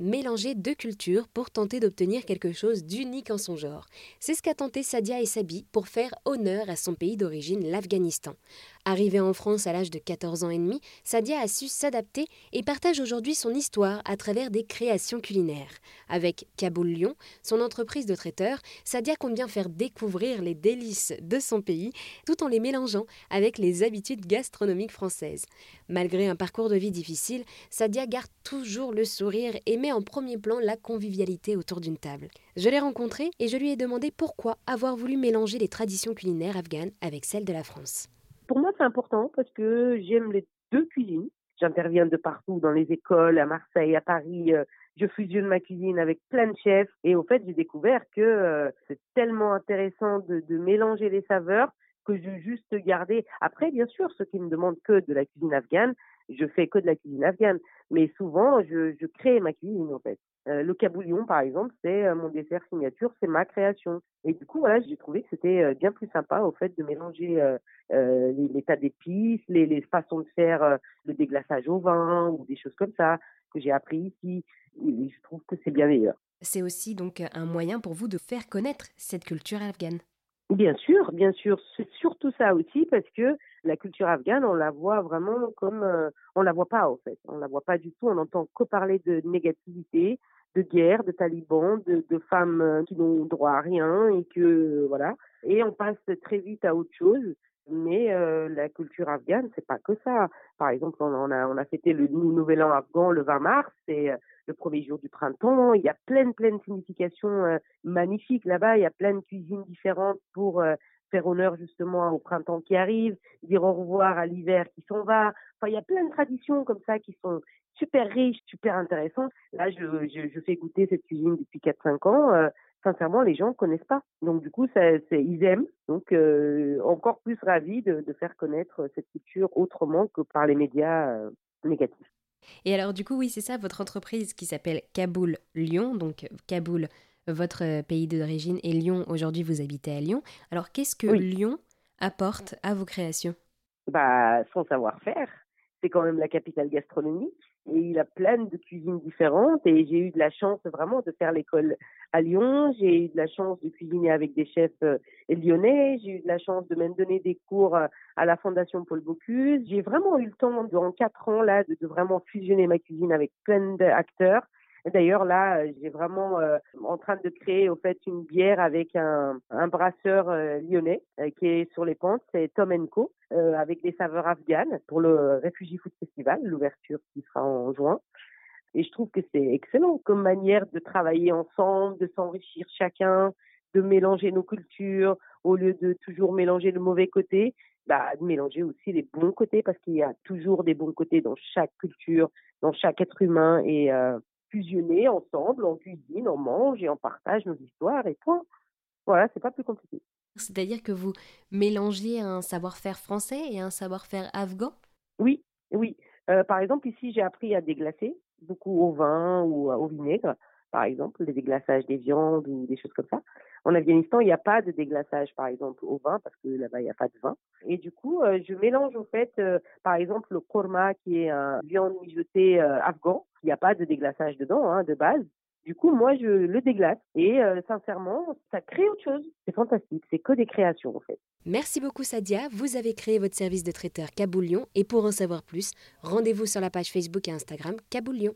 mélanger deux cultures pour tenter d'obtenir quelque chose d'unique en son genre. C'est ce qu'a tenté Sadia et Sabi pour faire honneur à son pays d'origine, l'Afghanistan. Arrivée en France à l'âge de 14 ans et demi, Sadia a su s'adapter et partage aujourd'hui son histoire à travers des créations culinaires. Avec Kaboul Lyon, son entreprise de traiteur, Sadia compte bien faire découvrir les délices de son pays tout en les mélangeant avec les habitudes gastronomiques françaises. Malgré un parcours de vie difficile, Sadia garde toujours le sourire et met en premier plan la convivialité autour d'une table. Je l'ai rencontré et je lui ai demandé pourquoi avoir voulu mélanger les traditions culinaires afghanes avec celles de la France. Pour moi, c'est important parce que j'aime les deux cuisines. J'interviens de partout, dans les écoles, à Marseille, à Paris. Euh, je fusionne ma cuisine avec plein de chefs. Et au fait, j'ai découvert que euh, c'est tellement intéressant de, mélanger les saveurs que je juste garder. Après, bien sûr, ceux qui me demandent que de la cuisine afghane, je fais que de la cuisine afghane. Mais souvent, je, crée ma cuisine, en fait. Euh, le cabouillon, par exemple, c'est euh, mon dessert signature, c'est ma création. Et du coup, voilà, j'ai trouvé que c'était euh, bien plus sympa, au fait, de mélanger les, tas d'épices, les, façons de faire le déglaçage au vin ou des choses comme ça que j'ai appris ici. Je trouve que c'est bien meilleur. C'est aussi donc un moyen pour vous de faire connaître cette culture afghane. Bien sûr, bien sûr, c'est surtout ça aussi parce que la culture afghane, on la voit vraiment comme euh, on la voit pas en fait, on la voit pas du tout. On entend que parler de négativité, de guerre, de talibans, de, de femmes euh, qui n'ont droit à rien et que voilà. Et on passe très vite à autre chose. Mais euh, la culture afghane, c'est pas que ça. Par exemple, on, a on a fêté le Nouvel An afghan le 20 mars, c'est le premier jour du printemps. Il y a plein plein de significations euh, magnifiques là-bas. Il y a plein de cuisines différentes pour faire honneur justement au printemps qui arrive, dire au revoir à l'hiver qui s'en va. Enfin, il y a plein de traditions comme ça qui sont super riches, super intéressantes. Là, je, je, fais goûter cette cuisine depuis 4-5 ans sincèrement, les gens ne connaissent pas. Donc, du coup, ça, ils aiment. Donc, euh, encore plus ravis de, de, faire connaître cette culture autrement que par les médias euh, négatifs. Et alors, du coup, oui, c'est ça, votre entreprise qui s'appelle Kaboul Lyon. Donc, Kaboul, votre pays d'origine, et Lyon, aujourd'hui, vous habitez à Lyon. Alors, qu'est-ce que Lyon apporte à vos créations? Bah, son savoir-faire. C'est quand même la capitale gastronomique et il a plein de cuisines différentes et j'ai eu de la chance vraiment de faire l'école à Lyon, j'ai eu de la chance de cuisiner avec des chefs euh, lyonnais, j'ai eu de la chance de même donner des cours euh, à la Fondation Paul Bocuse. J'ai vraiment eu le temps, durant quatre ans là, de, de vraiment fusionner ma cuisine avec plein d'acteurs D'ailleurs, là, j'ai vraiment euh, en train de créer au fait une bière avec un, un brasseur euh, lyonnais euh, qui est sur les pentes, c'est Tom Co, avec des saveurs afghanes pour le Refugee Food Festival, l'ouverture qui sera en juin. Et je trouve que c'est excellent comme manière de travailler ensemble, de s'enrichir chacun, de mélanger nos cultures. Au lieu de toujours mélanger le mauvais côté, bah, de mélanger aussi les bons côtés parce qu'il y a toujours des bons côtés dans chaque culture, dans chaque être humain. Et fusionner ensemble, on cuisine, on mange et on partage nos histoires et point. Voilà, c'est pas plus compliqué. C'est-à-dire que vous mélangez un savoir-faire français et un savoir-faire afghan? Oui, oui. Euh, par exemple, ici, j'ai appris à déglacer, beaucoup au vin ou au vinaigre, par exemple, les déglaçages des viandes ou des choses comme ça. En Afghanistan, il n'y a pas de déglaçage, par exemple, au vin, parce que là-bas, il n'y a pas de vin. Et du coup, euh, je mélange, au fait, euh, par exemple, le korma, qui est un viande mijotée afghan, il n'y a pas de déglaçage dedans, hein, de base. Du coup, moi, je le déglace et euh, sincèrement, ça crée autre chose. C'est fantastique. C'est que des créations, en fait. Merci beaucoup, Sadia. Vous avez créé votre service de traiteur Kaboulion et pour en savoir plus, rendez-vous sur la page Facebook et Instagram Kaboulion.